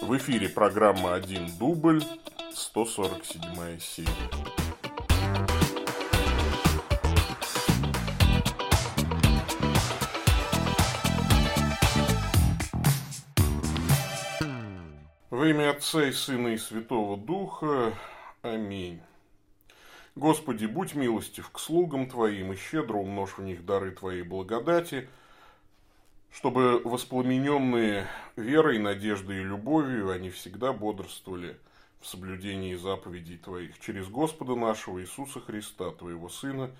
В эфире программа «Один дубль», 147 серия. Во имя Отца и Сына и Святого Духа. Аминь. Господи, будь милостив к слугам Твоим и щедро умножь в них дары Твоей благодати, чтобы воспламененные верой, надеждой и любовью они всегда бодрствовали в соблюдении заповедей Твоих через Господа нашего Иисуса Христа, Твоего Сына,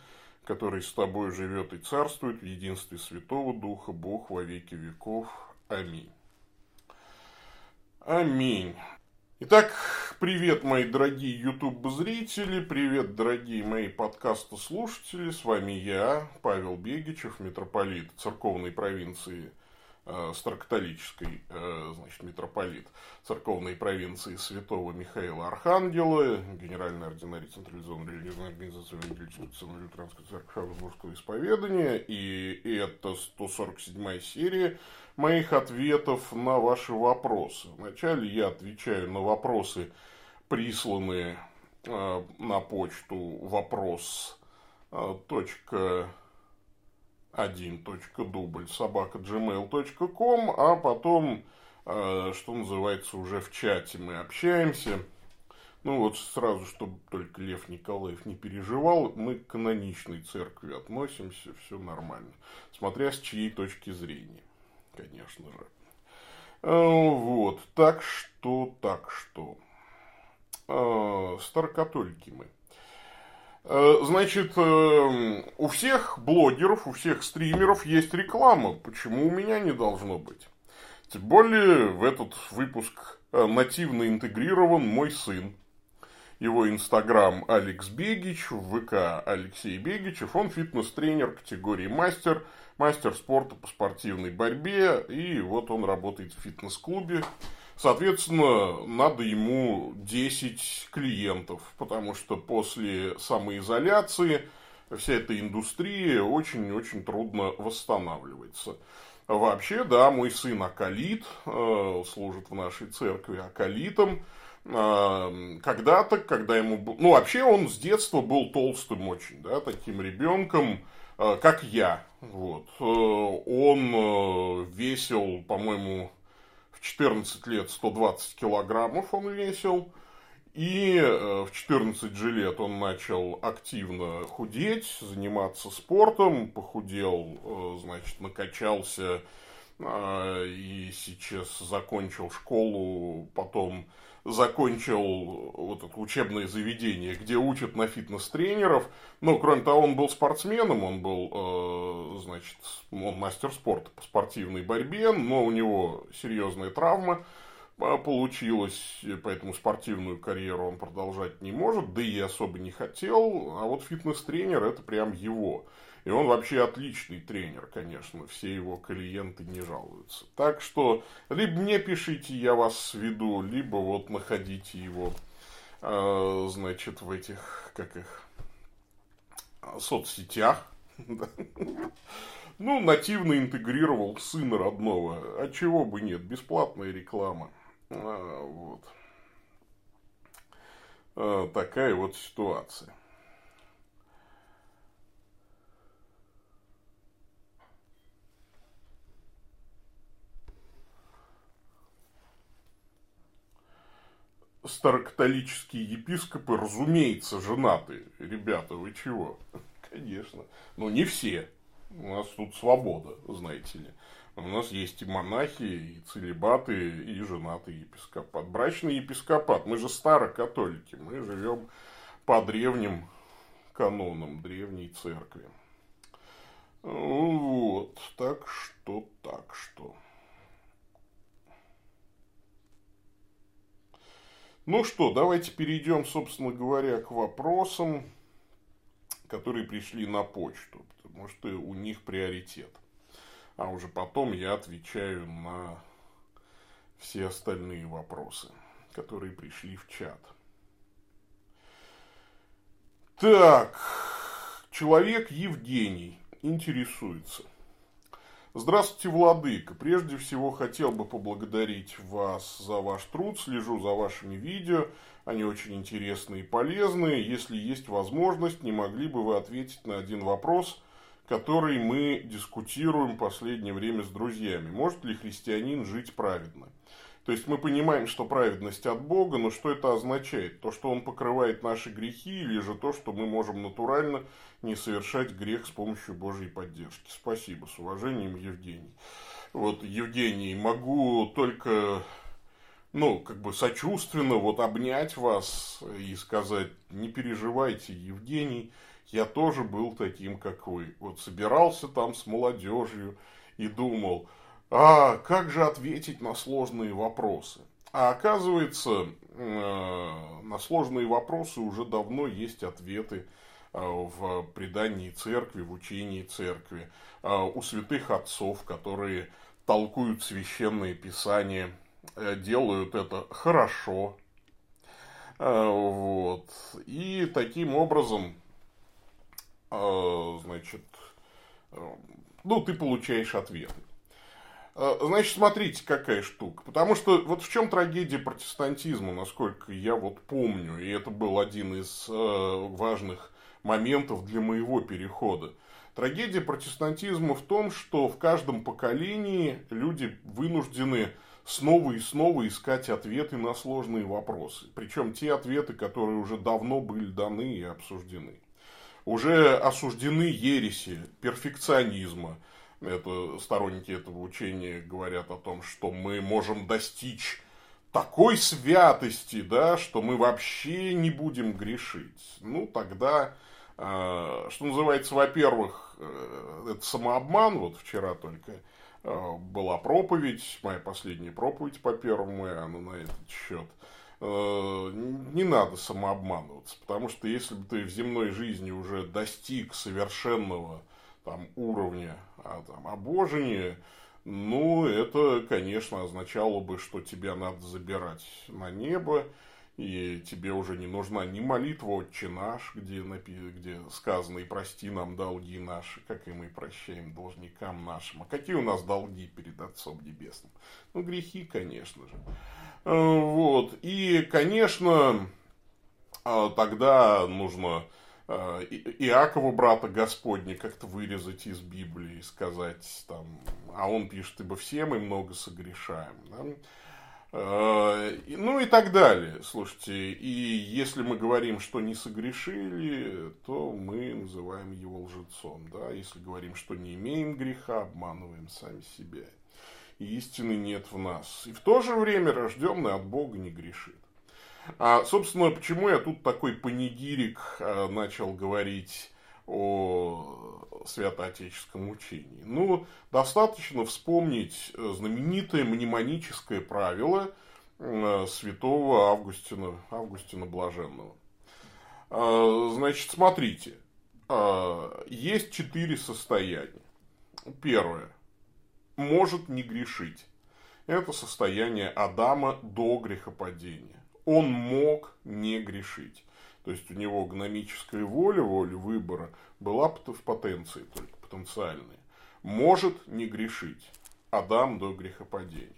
который с Тобой живет и царствует в единстве Святого Духа, Бог во веки веков. Аминь. Аминь. Итак, привет, мои дорогие YouTube-зрители, привет, дорогие мои подкасты-слушатели. С вами я, Павел Бегичев, митрополит церковной провинции старокатолической, э, значит, митрополит церковной провинции Святого Михаила Архангела, генеральный ординарий централизованной религиозной организации Евангелической лютеранской церкви Шавсбургского исповедания, и это 147 серия моих ответов на ваши вопросы. Вначале я отвечаю на вопросы, присланные э, на почту вопрос э, точка один точка дубль собака gmail.com, а потом, э, что называется, уже в чате мы общаемся. Ну вот сразу, чтобы только Лев Николаев не переживал, мы к каноничной церкви относимся, все нормально. Смотря с чьей точки зрения конечно же. А, вот, так что, так что. А, старокатолики мы. А, значит, э, у всех блогеров, у всех стримеров есть реклама. Почему у меня не должно быть? Тем более в этот выпуск э, нативно интегрирован мой сын. Его инстаграм Алекс Бегич, в ВК Алексей Бегичев. Он фитнес-тренер категории мастер – мастер спорта по спортивной борьбе, и вот он работает в фитнес-клубе. Соответственно, надо ему 10 клиентов, потому что после самоизоляции вся эта индустрия очень-очень трудно восстанавливается. Вообще, да, мой сын Акалит, э, служит в нашей церкви Акалитом. Э, когда-то, когда ему... Ну, вообще он с детства был толстым очень, да, таким ребенком, Э, как я. Вот. Он весил, по-моему, в 14 лет 120 килограммов он весил. И в 14 же лет он начал активно худеть, заниматься спортом, похудел, значит, накачался и сейчас закончил школу, потом закончил вот это учебное заведение, где учат на фитнес-тренеров. Ну, кроме того, он был спортсменом, он был, э, значит, он мастер спорта по спортивной борьбе, но у него серьезная травма э, получилась, поэтому спортивную карьеру он продолжать не может, да и особо не хотел, а вот фитнес-тренер это прям его. И он вообще отличный тренер, конечно, все его клиенты не жалуются. Так что, либо мне пишите, я вас сведу, либо вот находите его, э, значит, в этих, как их, соцсетях. Ну, нативно интегрировал сына родного. А чего бы нет, бесплатная реклама. А, вот. А, такая вот ситуация. Старокатолические епископы, разумеется, женаты. Ребята, вы чего? Конечно. Но не все. У нас тут свобода, знаете ли. У нас есть и монахи, и целебаты, и женатый епископат. Брачный епископат. Мы же старокатолики. Мы живем по древним канонам древней церкви. Вот. Так что, так что. Ну что, давайте перейдем, собственно говоря, к вопросам, которые пришли на почту, потому что у них приоритет. А уже потом я отвечаю на все остальные вопросы, которые пришли в чат. Так, человек Евгений интересуется. Здравствуйте, Владыка. Прежде всего хотел бы поблагодарить вас за ваш труд. Слежу за вашими видео. Они очень интересные и полезные. Если есть возможность, не могли бы вы ответить на один вопрос, который мы дискутируем в последнее время с друзьями. Может ли христианин жить праведно? То есть мы понимаем, что праведность от Бога, но что это означает? То, что Он покрывает наши грехи, или же то, что мы можем натурально не совершать грех с помощью Божьей поддержки? Спасибо. С уважением, Евгений. Вот, Евгений, могу только, ну, как бы сочувственно вот обнять вас и сказать, не переживайте, Евгений, я тоже был таким, как вы. Вот собирался там с молодежью и думал, а как же ответить на сложные вопросы? А оказывается, э, на сложные вопросы уже давно есть ответы э, в предании церкви, в учении церкви, э, у святых отцов, которые толкуют священные писания, делают это хорошо. Вот. И таким образом, значит, ну, ты получаешь ответы. А, значит, смотрите, какая штука. Потому что вот в чем трагедия протестантизма, насколько я вот помню, и это был один из э, важных моментов для моего перехода. Трагедия протестантизма в том, что в каждом поколении люди вынуждены снова и снова искать ответы на сложные вопросы. Причем те ответы, которые уже давно были даны и обсуждены. Уже осуждены ереси, перфекционизма, это, сторонники этого учения говорят о том, что мы можем достичь такой святости, да, что мы вообще не будем грешить. Ну, тогда, э, что называется, во-первых, э, это самообман. Вот вчера только э, была проповедь, моя последняя проповедь по первому Иоанну на этот счет. Не надо самообманываться, потому что если бы ты в земной жизни уже достиг совершенного там, уровня а, там, обожения, ну, это, конечно, означало бы, что тебя надо забирать на небо, и тебе уже не нужна ни молитва «Отче наш», где, где сказано «И прости нам долги наши, как и мы прощаем должникам нашим». А какие у нас долги перед Отцом Небесным? Ну, грехи, конечно же. А, вот. И, конечно, а, тогда нужно Э, Иакова, брата Господня, как-то вырезать из Библии и сказать, там, а он пишет, ибо все мы много согрешаем. Да? Э, ну и так далее. Слушайте, и если мы говорим, что не согрешили, то мы называем его лжецом. Да? Если говорим, что не имеем греха, обманываем сами себя. И истины нет в нас. И в то же время рожденный от Бога не грешит. А, собственно, почему я тут такой панигирик а, начал говорить о святоотеческом учении? Ну, достаточно вспомнить знаменитое мнемоническое правило а, святого Августина, Августина Блаженного. А, значит, смотрите, а, есть четыре состояния. Первое. Может не грешить. Это состояние Адама до грехопадения он мог не грешить. То есть у него гномическая воля, воля выбора была в потенции только потенциальная. Может не грешить. Адам до грехопадения.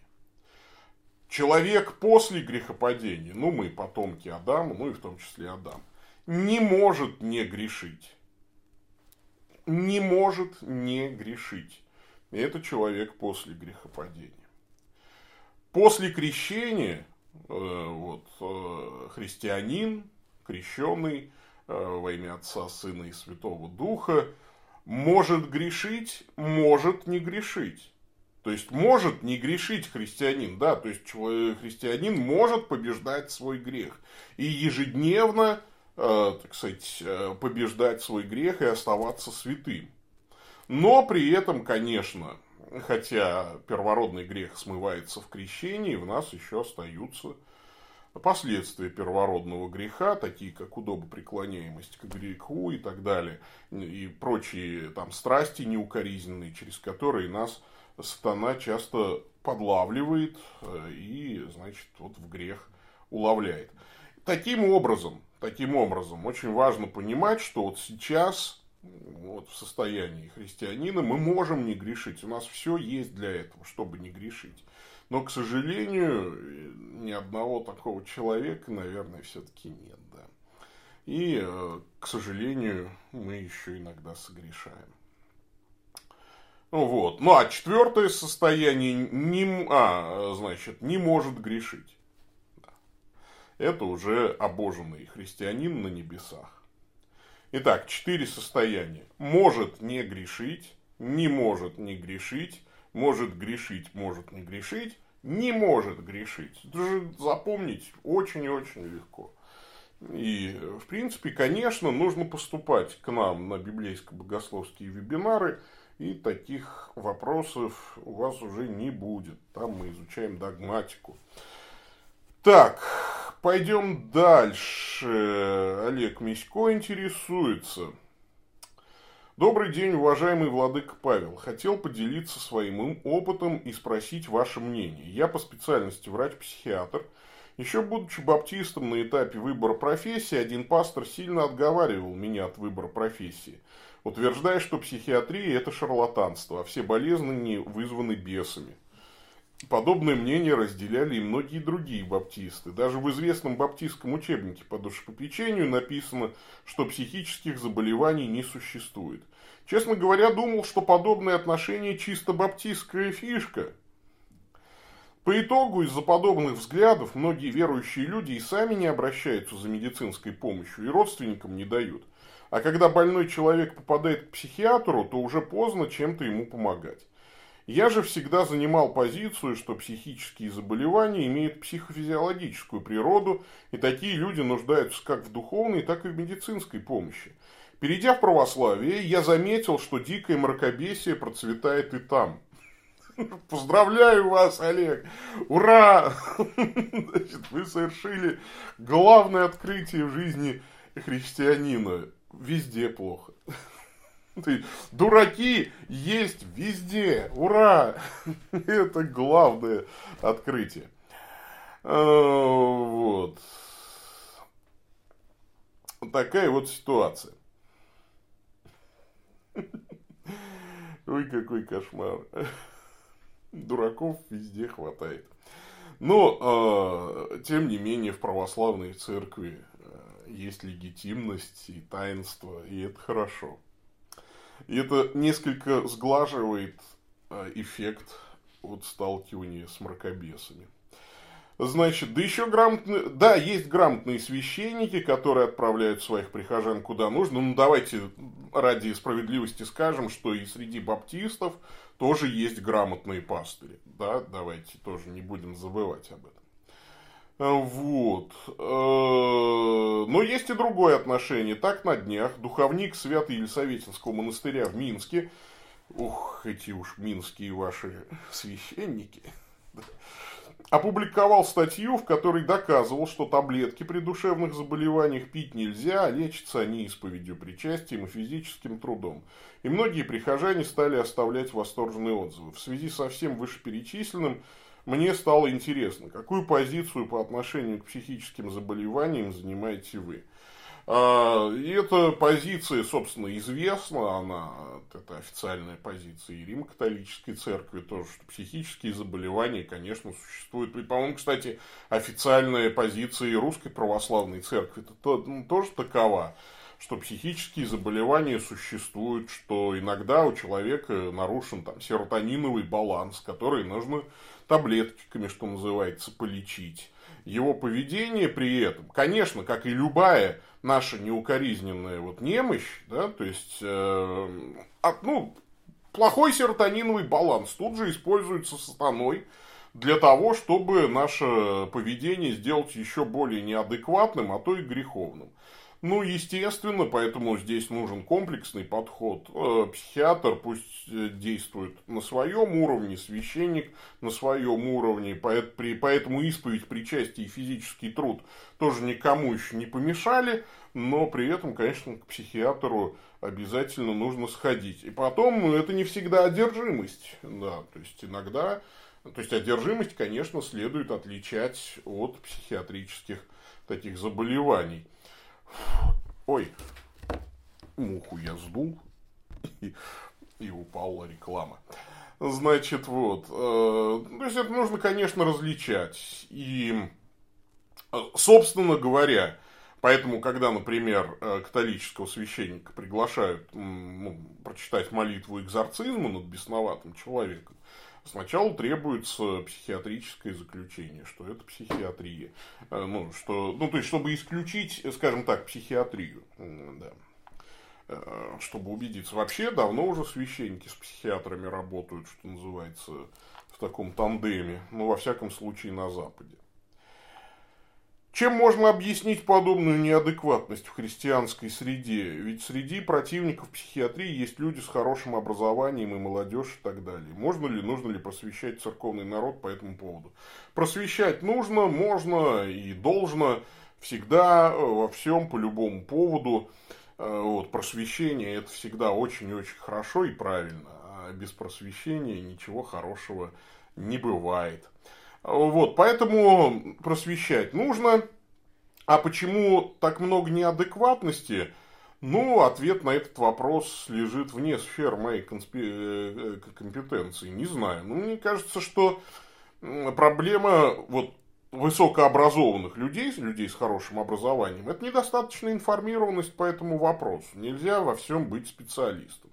Человек после грехопадения, ну мы потомки Адама, ну и в том числе Адам, не может не грешить. Не может не грешить. И это человек после грехопадения. После крещения вот, э, христианин, крещенный э, во имя Отца, Сына и Святого Духа, может грешить, может не грешить. То есть может не грешить христианин, да, то есть христианин может побеждать свой грех. И ежедневно, э, так сказать, побеждать свой грех и оставаться святым. Но при этом, конечно, хотя первородный грех смывается в крещении, в нас еще остаются последствия первородного греха, такие как удобопреклоняемость к греху и так далее, и прочие там страсти неукоризненные, через которые нас сатана часто подлавливает э, и, значит, вот в грех уловляет. Таким образом, таким образом, очень важно понимать, что вот сейчас вот, в состоянии христианина, мы можем не грешить. У нас все есть для этого, чтобы не грешить. Но, к сожалению, ни одного такого человека, наверное, все-таки нет. Да. И, э, к сожалению, мы еще иногда согрешаем. Ну вот. Ну а четвертое состояние не, а, значит, не может грешить. Это уже обоженный христианин на небесах. Итак, четыре состояния. Может не грешить, не может не грешить, может грешить, может не грешить, не может грешить. Это же запомнить очень и очень легко. И, в принципе, конечно, нужно поступать к нам на библейско-богословские вебинары, и таких вопросов у вас уже не будет. Там мы изучаем догматику. Так, Пойдем дальше. Олег Мисько интересуется. Добрый день, уважаемый владыка Павел. Хотел поделиться своим опытом и спросить ваше мнение. Я по специальности врач-психиатр. Еще будучи баптистом на этапе выбора профессии, один пастор сильно отговаривал меня от выбора профессии, утверждая, что психиатрия – это шарлатанство, а все болезни не вызваны бесами. Подобное мнение разделяли и многие другие баптисты. Даже в известном баптистском учебнике по душепопечению написано, что психических заболеваний не существует. Честно говоря, думал, что подобное отношение чисто баптистская фишка. По итогу, из-за подобных взглядов, многие верующие люди и сами не обращаются за медицинской помощью, и родственникам не дают. А когда больной человек попадает к психиатру, то уже поздно чем-то ему помогать. Я же всегда занимал позицию, что психические заболевания имеют психофизиологическую природу, и такие люди нуждаются как в духовной, так и в медицинской помощи. Перейдя в православие, я заметил, что дикое мракобесие процветает и там. Поздравляю вас, Олег! Ура! Значит, вы совершили главное открытие в жизни христианина. Везде плохо. Дураки есть везде. Ура! Это главное открытие. А, вот. Такая вот ситуация. Ой, какой кошмар. Дураков везде хватает. Но, э, тем не менее, в православной церкви э, есть легитимность и таинство, и это хорошо. И это несколько сглаживает э, эффект от сталкивания с мракобесами. Значит, да еще грамотные, да, есть грамотные священники, которые отправляют своих прихожан куда нужно. Ну, давайте ради справедливости скажем, что и среди баптистов тоже есть грамотные пастыри. Да, давайте тоже не будем забывать об этом. Э, вот. Э, но есть и другое отношение. Так на днях духовник Свято-Елисаветинского монастыря в Минске, ух, эти уж минские ваши священники, опубликовал статью, в которой доказывал, что таблетки при душевных заболеваниях пить нельзя, а лечатся они исповедью, причастием и физическим трудом. И многие прихожане стали оставлять восторженные отзывы. В связи со всем вышеперечисленным, мне стало интересно, какую позицию по отношению к психическим заболеваниям занимаете вы. А, и эта позиция, собственно, известна, она, это официальная позиция и Рим-католической церкви тоже, что психические заболевания, конечно, существуют. И, по-моему, кстати, официальная позиция и Русской Православной Церкви это ну, тоже такова, что психические заболевания существуют, что иногда у человека нарушен там серотониновый баланс, который нужно таблетками, что называется, полечить. Его поведение при этом, конечно, как и любая наша неукоризненная вот немощь, да, то есть, э, от, ну, плохой серотониновый баланс тут же используется сатаной для того, чтобы наше поведение сделать еще более неадекватным, а то и греховным. Ну, естественно, поэтому здесь нужен комплексный подход. Э, психиатр пусть э, действует на своем уровне, священник на своем уровне, поэтому исповедь, причастие и физический труд тоже никому еще не помешали, но при этом, конечно, к психиатру обязательно нужно сходить. И потом, ну, это не всегда одержимость, да, то есть иногда, то есть одержимость, конечно, следует отличать от психиатрических таких заболеваний. Ой, Муху я сдул, и, и упала реклама. Значит, вот. Э, то есть, это нужно, конечно, различать. И, э, собственно говоря, Поэтому, когда, например, э, католического священника приглашают ну, прочитать молитву экзорцизма над бесноватым человеком, сначала требуется психиатрическое заключение, что это психиатрия. Э, ну, что, ну, то есть, чтобы исключить, скажем так, психиатрию. Да. Э, чтобы убедиться. Вообще, давно уже священники с психиатрами работают, что называется, в таком тандеме. Ну, во всяком случае, на Западе. Чем можно объяснить подобную неадекватность в христианской среде? Ведь среди противников психиатрии есть люди с хорошим образованием и молодежь и так далее. Можно ли, нужно ли просвещать церковный народ по этому поводу? Просвещать нужно, можно и должно всегда, э, во всем, по любому поводу. Э, вот, просвещение это всегда очень-очень хорошо и правильно. А без просвещения ничего хорошего не бывает. Вот, поэтому просвещать нужно. А почему так много неадекватности? Ну, ответ на этот вопрос лежит вне сфер моей конспи... Э, компетенции. Не знаю. Ну, мне кажется, что проблема вот высокообразованных людей, людей с хорошим образованием, это недостаточная информированность по этому вопросу. Нельзя во всем быть специалистом.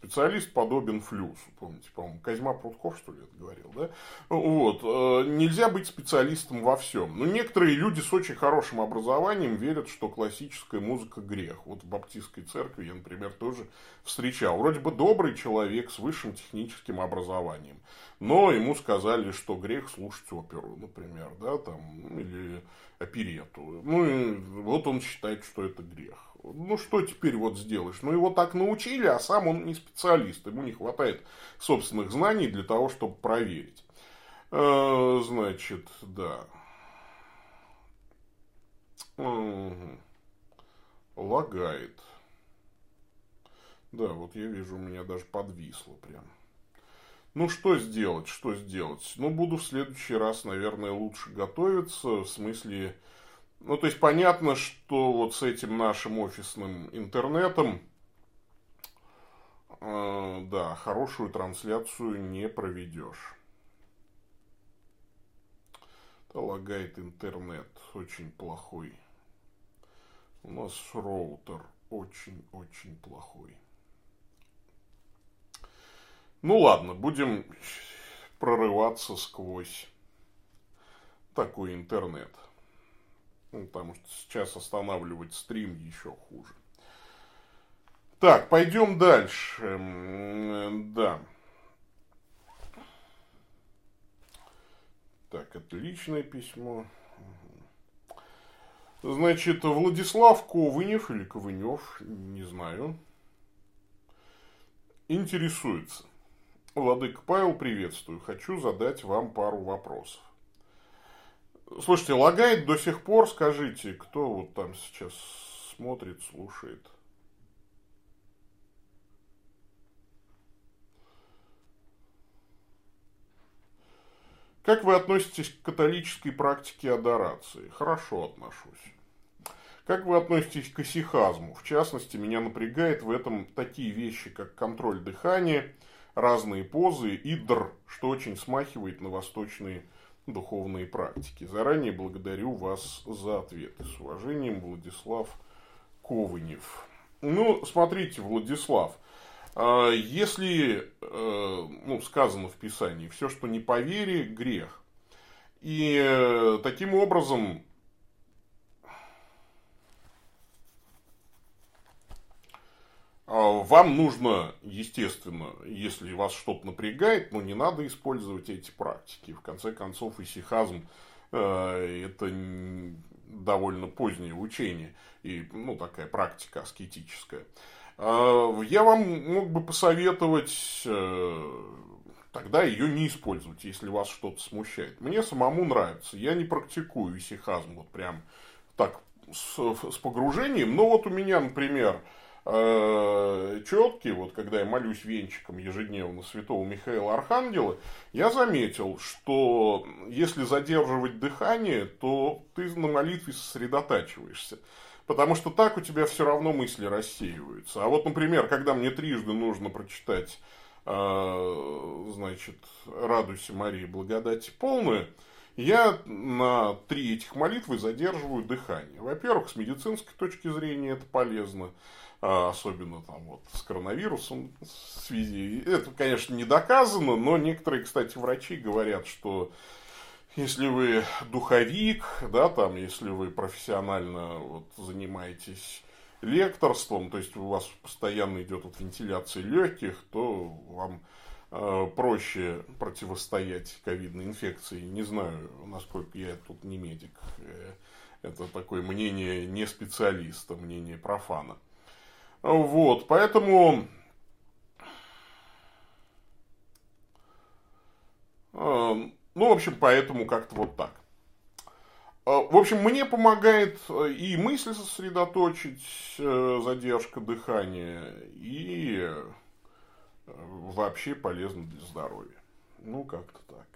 Специалист подобен флюсу. Помните, по-моему, Козьма Прутков, что ли, это говорил, да? Вот. Э, нельзя быть специалистом во всем. Но некоторые люди с очень хорошим образованием верят, что классическая музыка грех. Вот в Баптистской церкви я, например, тоже встречал. Вроде бы добрый человек с высшим техническим образованием. Но ему сказали, что грех слушать оперу, например, да, там, или оперету. Ну, и вот он считает, что это грех ну что теперь вот сделаешь? Ну его так научили, а сам он не специалист, ему не хватает собственных знаний для того, чтобы проверить. Э, значит, да. Лагает. Да, вот я вижу, у меня даже подвисло прям. Ну, что сделать, что сделать? Ну, буду в следующий раз, наверное, лучше готовиться, в смысле, ну, то есть понятно, что вот с этим нашим офисным интернетом, э, да, хорошую трансляцию не проведешь. Это лагает интернет, очень плохой. У нас роутер очень-очень плохой. Ну ладно, будем прорываться сквозь такой интернет. Ну, потому что сейчас останавливать стрим еще хуже. Так, пойдем дальше. Да. Так, отличное письмо. Значит, Владислав Ковынев или Ковынев, не знаю, интересуется. Владык Павел, приветствую. Хочу задать вам пару вопросов. Слушайте, лагает до сих пор, скажите, кто вот там сейчас смотрит, слушает? Как вы относитесь к католической практике адорации? Хорошо отношусь. Как вы относитесь к исихазму? В частности, меня напрягает в этом такие вещи, как контроль дыхания, разные позы и др, что очень смахивает на восточные духовные практики. Заранее благодарю вас за ответы. С уважением, Владислав Ковынев. Ну, смотрите, Владислав, а, если, э, ну, сказано в Писании, все, что не по вере, грех. И э, таким образом вам нужно, естественно, если вас что-то напрягает, но не надо использовать эти практики. В конце концов, исихазм э, это довольно позднее учение и ну, такая практика аскетическая. А, я вам мог бы посоветовать э, тогда ее не использовать, если вас что-то смущает. Мне самому нравится. Я не практикую исихазм вот прям так с, с погружением. Но вот у меня, например, э, четкий, вот когда я молюсь венчиком ежедневно святого Михаила Архангела, я заметил, что если задерживать дыхание, то ты на молитве сосредотачиваешься. Потому что так у тебя все равно мысли рассеиваются. А вот, например, когда мне трижды нужно прочитать, э, значит, «Радуйся, Мария, благодати полную», я на три этих молитвы задерживаю дыхание. Во-первых, с медицинской точки зрения это полезно, особенно там вот с коронавирусом в связи. Это, конечно, не доказано, но некоторые, кстати, врачи говорят, что если вы духовик, да, там, если вы профессионально вот, занимаетесь лекторством, то есть у вас постоянно идет вот вентиляция легких, то вам Э, проще противостоять ковидной инфекции. Не знаю, насколько я тут не медик. Э, это такое мнение не специалиста, мнение профана. Вот, поэтому... Э, ну, в общем, поэтому как-то вот так. В общем, мне помогает и мысль сосредоточить, задержка дыхания, и вообще полезно для здоровья. Ну, как-то так.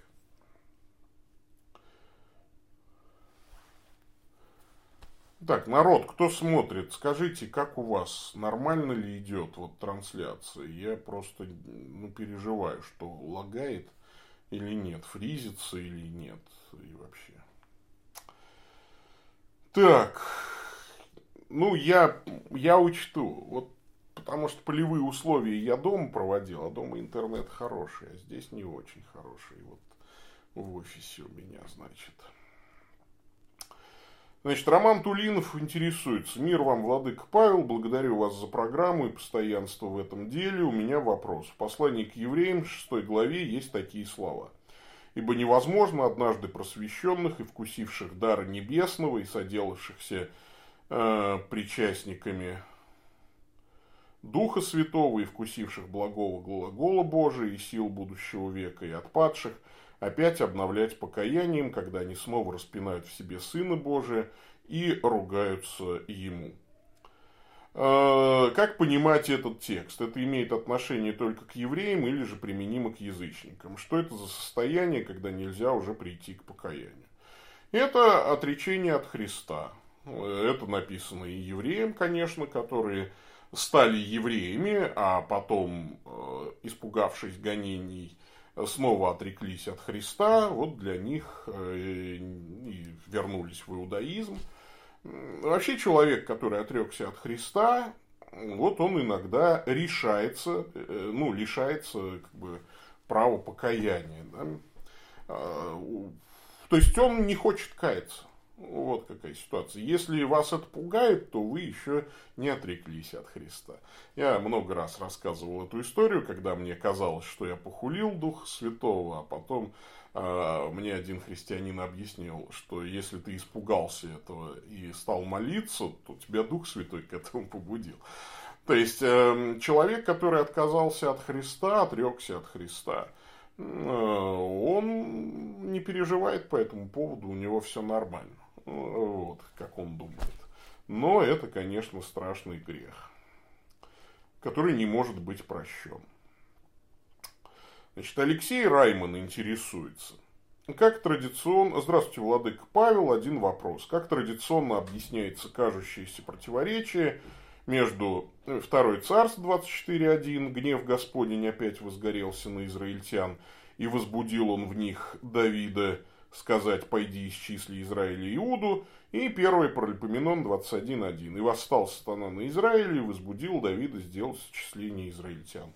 Так, народ, кто смотрит, скажите, как у вас, нормально ли идет вот трансляция? Я просто ну, переживаю, что лагает или нет, фризится или нет, и вообще. Так, ну я, я учту. Вот потому что полевые условия я дома проводил, а дома интернет хороший, а здесь не очень хороший. Вот в офисе у меня, значит. Значит, Роман Тулинов интересуется. Мир вам, Владыка Павел, благодарю вас за программу и постоянство в этом деле. У меня вопрос. В послании к евреям, 6 главе, есть такие слова. «Ибо невозможно однажды просвещенных и вкусивших дара небесного и соделавшихся э, причастниками Духа Святого и вкусивших благого глагола Божия и сил будущего века и отпадших, опять обновлять покаянием, когда они снова распинают в себе Сына Божия и ругаются Ему. А, как понимать этот текст? Это имеет отношение только к евреям или же применимо к язычникам? Что это за состояние, когда нельзя уже прийти к покаянию? Это отречение от Христа. Это написано и евреям, конечно, которые стали евреями, а потом, э, испугавшись гонений, снова отреклись от Христа, вот для них э, вернулись в иудаизм. Вообще человек, который отрекся от Христа, вот он иногда решается, э, ну, лишается как бы права покаяния. Да? То есть он не хочет каяться. Вот какая ситуация. Если вас это пугает, то вы еще не отреклись от Христа. Я много раз рассказывал эту историю, когда мне казалось, что я похулил Духа Святого, а потом э, мне один христианин объяснил, что если ты испугался этого и стал молиться, то тебя Дух Святой к этому побудил. То есть э, человек, который отказался от Христа, отрекся от Христа, э, он не переживает по этому поводу, у него все нормально. Вот, как он думает. Но это, конечно, страшный грех, который не может быть прощен. Значит, Алексей Райман интересуется. Как традиционно... Здравствуйте, Владыка Павел. Один вопрос. Как традиционно объясняется кажущееся противоречие между Второй Царств 24.1, гнев Господень опять возгорелся на израильтян, и возбудил он в них Давида, сказать «пойди исчисли Израиля и Иуду», и первый Паральпоменон 21.1. «И восстал сатана на Израиле и возбудил Давида сделать исчисление израильтян».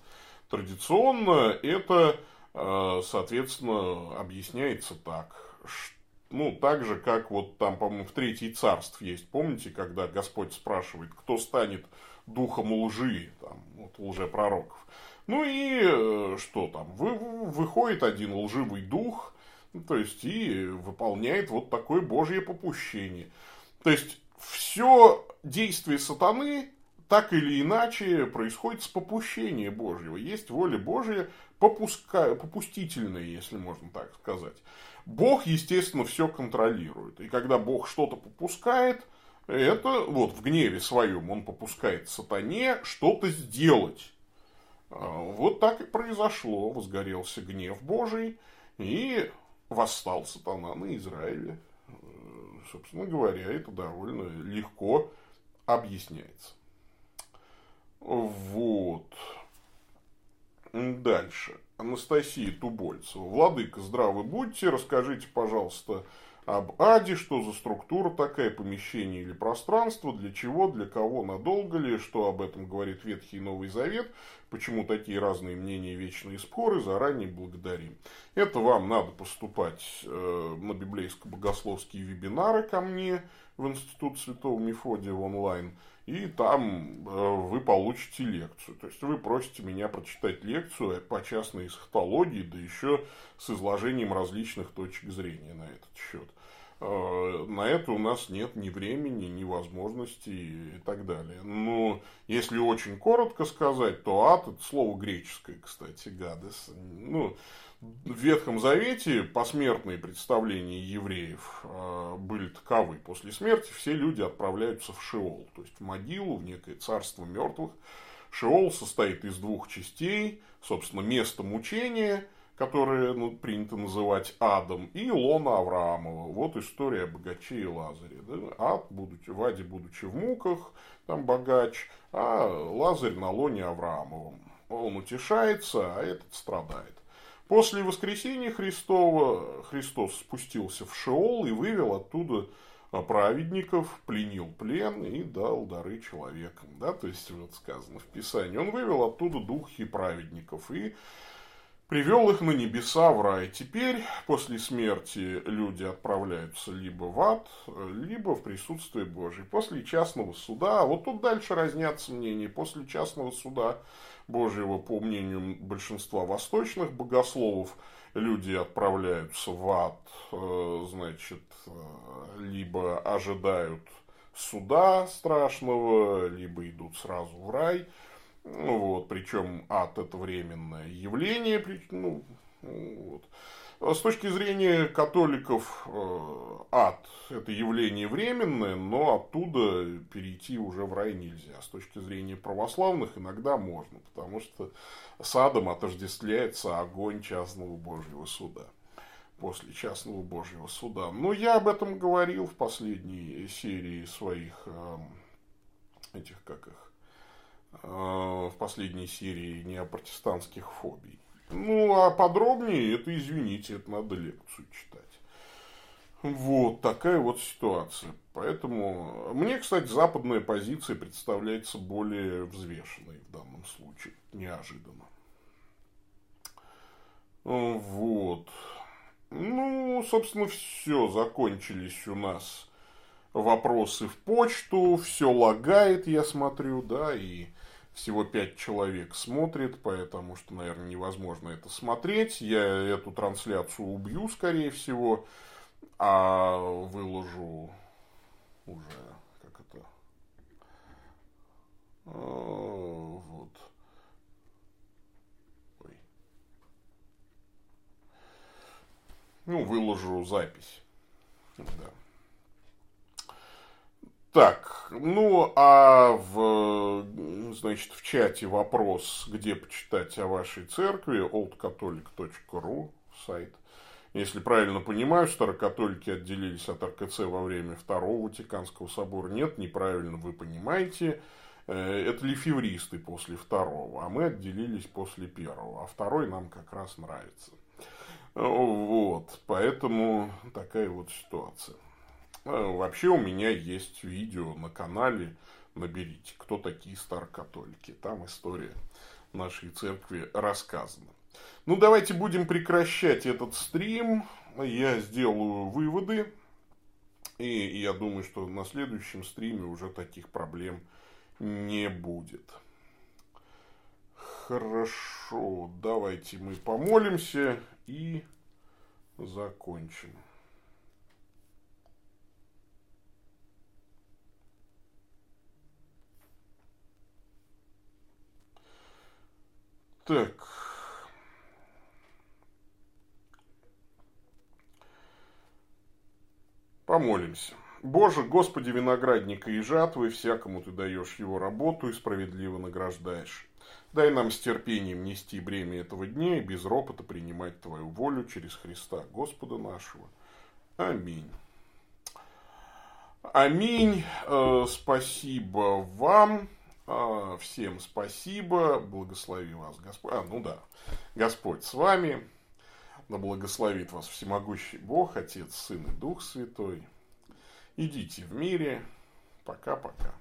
Традиционно это, э, соответственно, объясняется так. Ну, так же, как вот там, по-моему, в Третий Царств есть. Помните, когда Господь спрашивает, кто станет духом лжи, там, вот, лжепророков. Ну и э, что там? Вы, выходит один лживый дух – то есть, и выполняет вот такое Божье попущение. То есть, все действие сатаны так или иначе происходит с попущения Божьего. Есть воля Божья попуска... попустительная, если можно так сказать. Бог, естественно, все контролирует. И когда Бог что-то попускает, это вот в гневе своем он попускает сатане что-то сделать. А, вот так и произошло. Возгорелся гнев Божий. И восстал сатана на Израиле. Собственно говоря, это довольно легко объясняется. Вот. Дальше. Анастасия Тубольцева. Владыка, здравы будьте. Расскажите, пожалуйста, об аде, что за структура такая, помещение или пространство, для чего, для кого, надолго ли, что об этом говорит Ветхий и Новый Завет, почему такие разные мнения, вечные споры, заранее благодарим. Это вам надо поступать э, на библейско-богословские вебинары ко мне в Институт Святого Мефодия онлайн, и там э, вы получите лекцию. То есть вы просите меня прочитать лекцию по частной эсхатологии, да еще с изложением различных точек зрения на этот счет. Э, на это у нас нет ни времени, ни возможности и так далее. Но если очень коротко сказать, то ад это слово греческое, кстати, гадес. Ну, в Ветхом Завете посмертные представления евреев э, были таковы. После смерти все люди отправляются в Шеол, то есть в могилу, в некое царство мертвых. Шеол состоит из двух частей, собственно, место мучения – которое ну, принято называть адом, и Лона Авраамова. Вот история о богаче и Лазаре. Да? Ад, будучи, в аде, будучи в муках, там богач, а Лазарь на лоне Авраамовом. Он утешается, а этот страдает. После воскресения Христова Христос спустился в Шеол и вывел оттуда праведников, пленил плен и дал дары человекам. Да? То есть, вот сказано в Писании, он вывел оттуда духи праведников и привел их на небеса в рай. Теперь, после смерти, люди отправляются либо в ад, либо в присутствие Божие. После частного суда, а вот тут дальше разнятся мнения, после частного суда Божьего, по мнению большинства восточных богословов, люди отправляются в ад, э, значит, э, либо ожидают суда страшного, либо идут сразу в рай – ну, вот, причем ад это временное явление. Ну, вот. А с точки зрения католиков э, ад это явление временное, но оттуда перейти уже в рай нельзя. С точки зрения православных иногда можно, потому что с адом отождествляется огонь частного Божьего суда. После частного Божьего суда. Но я об этом говорил в последней серии своих э, этих, как их, в последней серии неопротестантских фобий. Ну, а подробнее, это, извините, это надо лекцию читать. Вот такая вот ситуация. Поэтому мне, кстати, западная позиция представляется более взвешенной в данном случае. Неожиданно. Вот. Ну, собственно, все. Закончились у нас вопросы в почту. Все лагает, я смотрю, да, и всего пять человек смотрит, поэтому что, наверное, невозможно это смотреть. Я эту трансляцию убью, скорее всего, а выложу уже, как это, а, вот. Ой. Ну, выложу запись. Да. Так, ну а в, значит, в чате вопрос, где почитать о вашей церкви, oldcatholic.ru сайт. Если правильно понимаю, старокатолики отделились от РКЦ во время Второго Ватиканского собора. Нет, неправильно вы понимаете. Э, это лифевристы после второго, а мы отделились после первого. А второй нам как раз нравится. Вот, поэтому такая вот ситуация. Э, вообще у меня есть видео на канале, наберите, кто такие старокатолики. Там история нашей церкви рассказана. Ну, давайте будем прекращать этот стрим. Я сделаю выводы. И я думаю, что на следующем стриме уже таких проблем не будет. Хорошо, давайте мы помолимся и закончим. Так. Помолимся. Боже, Господи, виноградника и жатвы, всякому Ты даешь его работу и справедливо награждаешь. Дай нам с терпением нести бремя этого дня и без ропота принимать Твою волю через Христа, Господа нашего. Аминь. аминь. Э, спасибо вам. Э, всем спасибо. Благослови вас Господь. А, ну да. Господь с вами. Да благословит вас всемогущий Бог, Отец, Сын и Дух Святой. Идите в мире. Пока-пока.